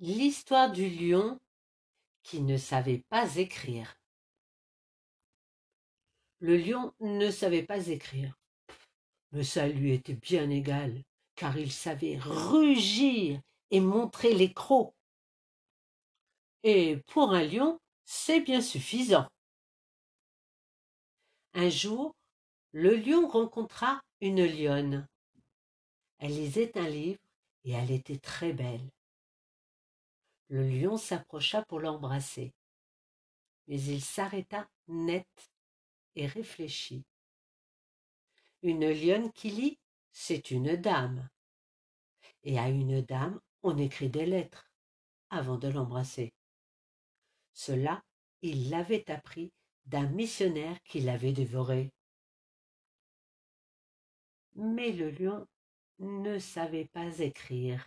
L'histoire du lion qui ne savait pas écrire. Le lion ne savait pas écrire, mais ça lui était bien égal, car il savait rugir et montrer les crocs. Et pour un lion, c'est bien suffisant. Un jour, le lion rencontra une lionne. Elle lisait un livre et elle était très belle. Le lion s'approcha pour l'embrasser. Mais il s'arrêta net et réfléchit. Une lionne qui lit, c'est une dame. Et à une dame, on écrit des lettres avant de l'embrasser. Cela, il l'avait appris d'un missionnaire qui l'avait dévoré. Mais le lion ne savait pas écrire.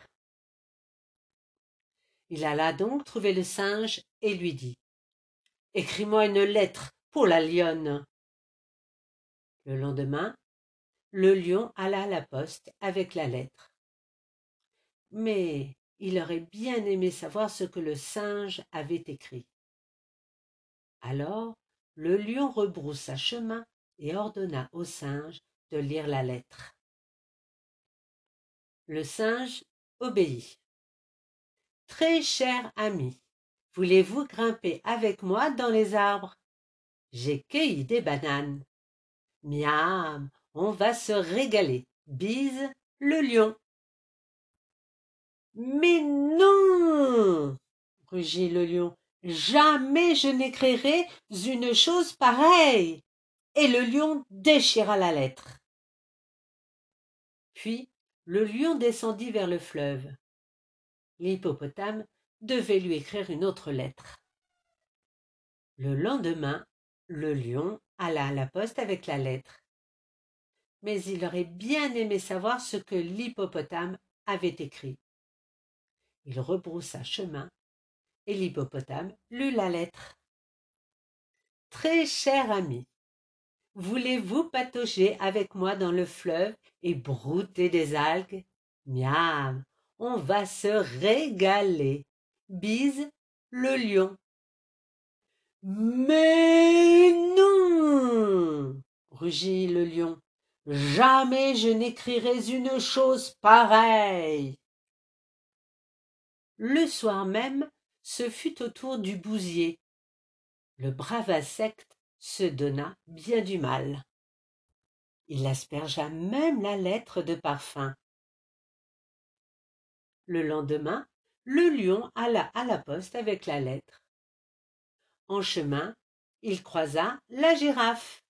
Il alla donc trouver le singe et lui dit Écris-moi une lettre pour la lionne. Le lendemain, le lion alla à la poste avec la lettre. Mais il aurait bien aimé savoir ce que le singe avait écrit. Alors le lion rebroussa chemin et ordonna au singe de lire la lettre. Le singe obéit. Très cher ami, voulez-vous grimper avec moi dans les arbres? J'ai cueilli des bananes. Miam, on va se régaler. Bise le lion. Mais non rugit le lion. Jamais je n'écrirai une chose pareille. Et le lion déchira la lettre. Puis le lion descendit vers le fleuve l'hippopotame devait lui écrire une autre lettre. Le lendemain, le lion alla à la poste avec la lettre. Mais il aurait bien aimé savoir ce que l'hippopotame avait écrit. Il rebroussa chemin et l'hippopotame lut la lettre. Très cher ami, voulez-vous patauger avec moi dans le fleuve et brouter des algues? Miam, on va se régaler. Bise le lion. Mais non rugit le lion. Jamais je n'écrirai une chose pareille. Le soir même, ce fut au tour du bousier. Le brave insecte se donna bien du mal. Il aspergea même la lettre de parfum. Le lendemain, le lion alla à la poste avec la lettre. En chemin, il croisa la girafe.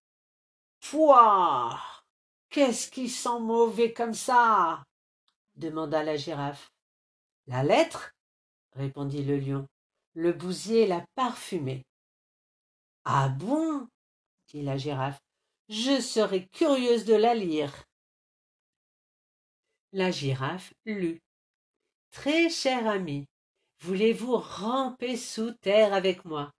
Pouah Qu'est-ce qui sent mauvais comme ça? demanda la girafe. La lettre? répondit le lion. Le bousier l'a parfumée. Ah bon? dit la girafe. Je serais curieuse de la lire. La girafe lut. Très cher ami, voulez-vous ramper sous terre avec moi?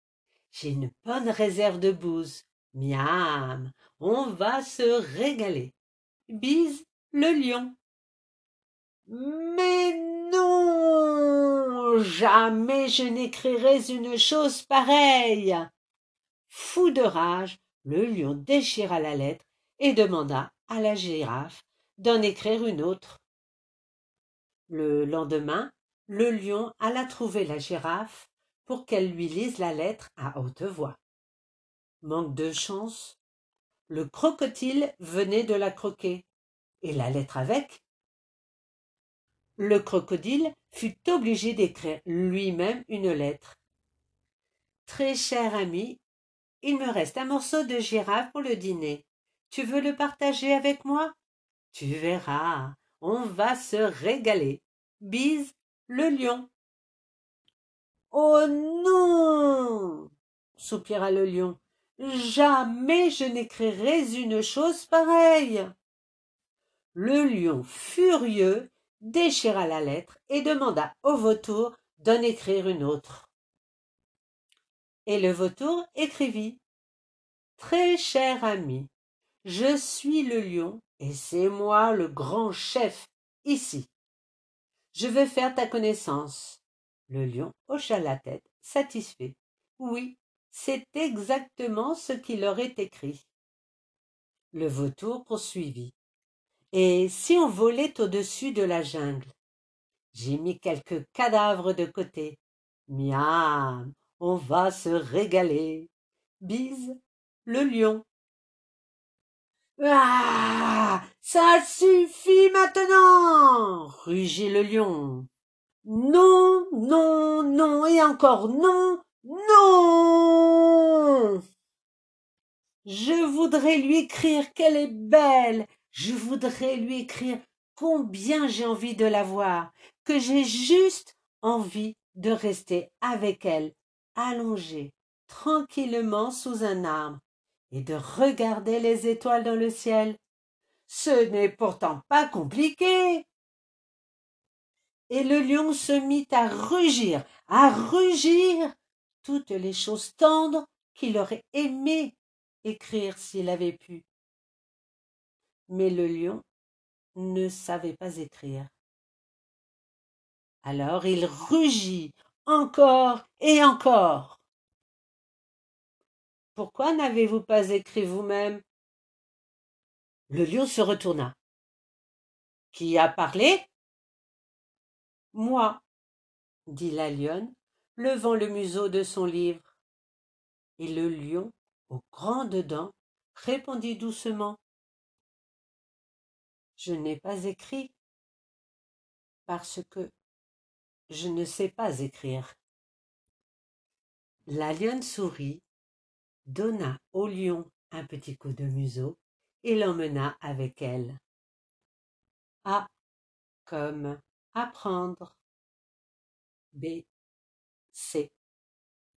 J'ai une bonne réserve de bouse. Miam, on va se régaler. Bise le lion. Mais non Jamais je n'écrirai une chose pareille. Fou de rage, le lion déchira la lettre et demanda à la girafe d'en écrire une autre. Le lendemain, le lion alla trouver la girafe pour qu'elle lui lise la lettre à haute voix. Manque de chance. Le crocodile venait de la croquer. Et la lettre avec? Le crocodile fut obligé d'écrire lui-même une lettre. Très cher ami, il me reste un morceau de girafe pour le dîner. Tu veux le partager avec moi? Tu verras, on va se régaler. Bise le lion. Oh non soupira le lion. Jamais je n'écrirai une chose pareille. Le lion, furieux, déchira la lettre et demanda au vautour d'en écrire une autre. Et le vautour écrivit. Très cher ami, je suis le lion et c'est moi le grand chef ici. Je veux faire ta connaissance. Le lion hocha la tête, satisfait. Oui, c'est exactement ce qu'il aurait écrit. Le vautour poursuivit. Et si on volait au-dessus de la jungle? J'ai mis quelques cadavres de côté. Miam, on va se régaler. Bise, le lion. Ah Ça suffit maintenant rugit le lion. Non, non, non, et encore non, non. Je voudrais lui écrire qu'elle est belle, je voudrais lui écrire combien j'ai envie de la voir, que j'ai juste envie de rester avec elle, allongée, tranquillement sous un arbre, et de regarder les étoiles dans le ciel. Ce n'est pourtant pas compliqué et le lion se mit à rugir, à rugir toutes les choses tendres qu'il aurait aimé écrire s'il avait pu. Mais le lion ne savait pas écrire. Alors il rugit encore et encore. Pourquoi n'avez-vous pas écrit vous-même? Le lion se retourna. Qui a parlé? Moi, dit la lionne, levant le museau de son livre. Et le lion, aux grandes dents, répondit doucement. Je n'ai pas écrit parce que je ne sais pas écrire. La lionne sourit, donna au lion un petit coup de museau et l'emmena avec elle. Ah, comme apprendre. B. C.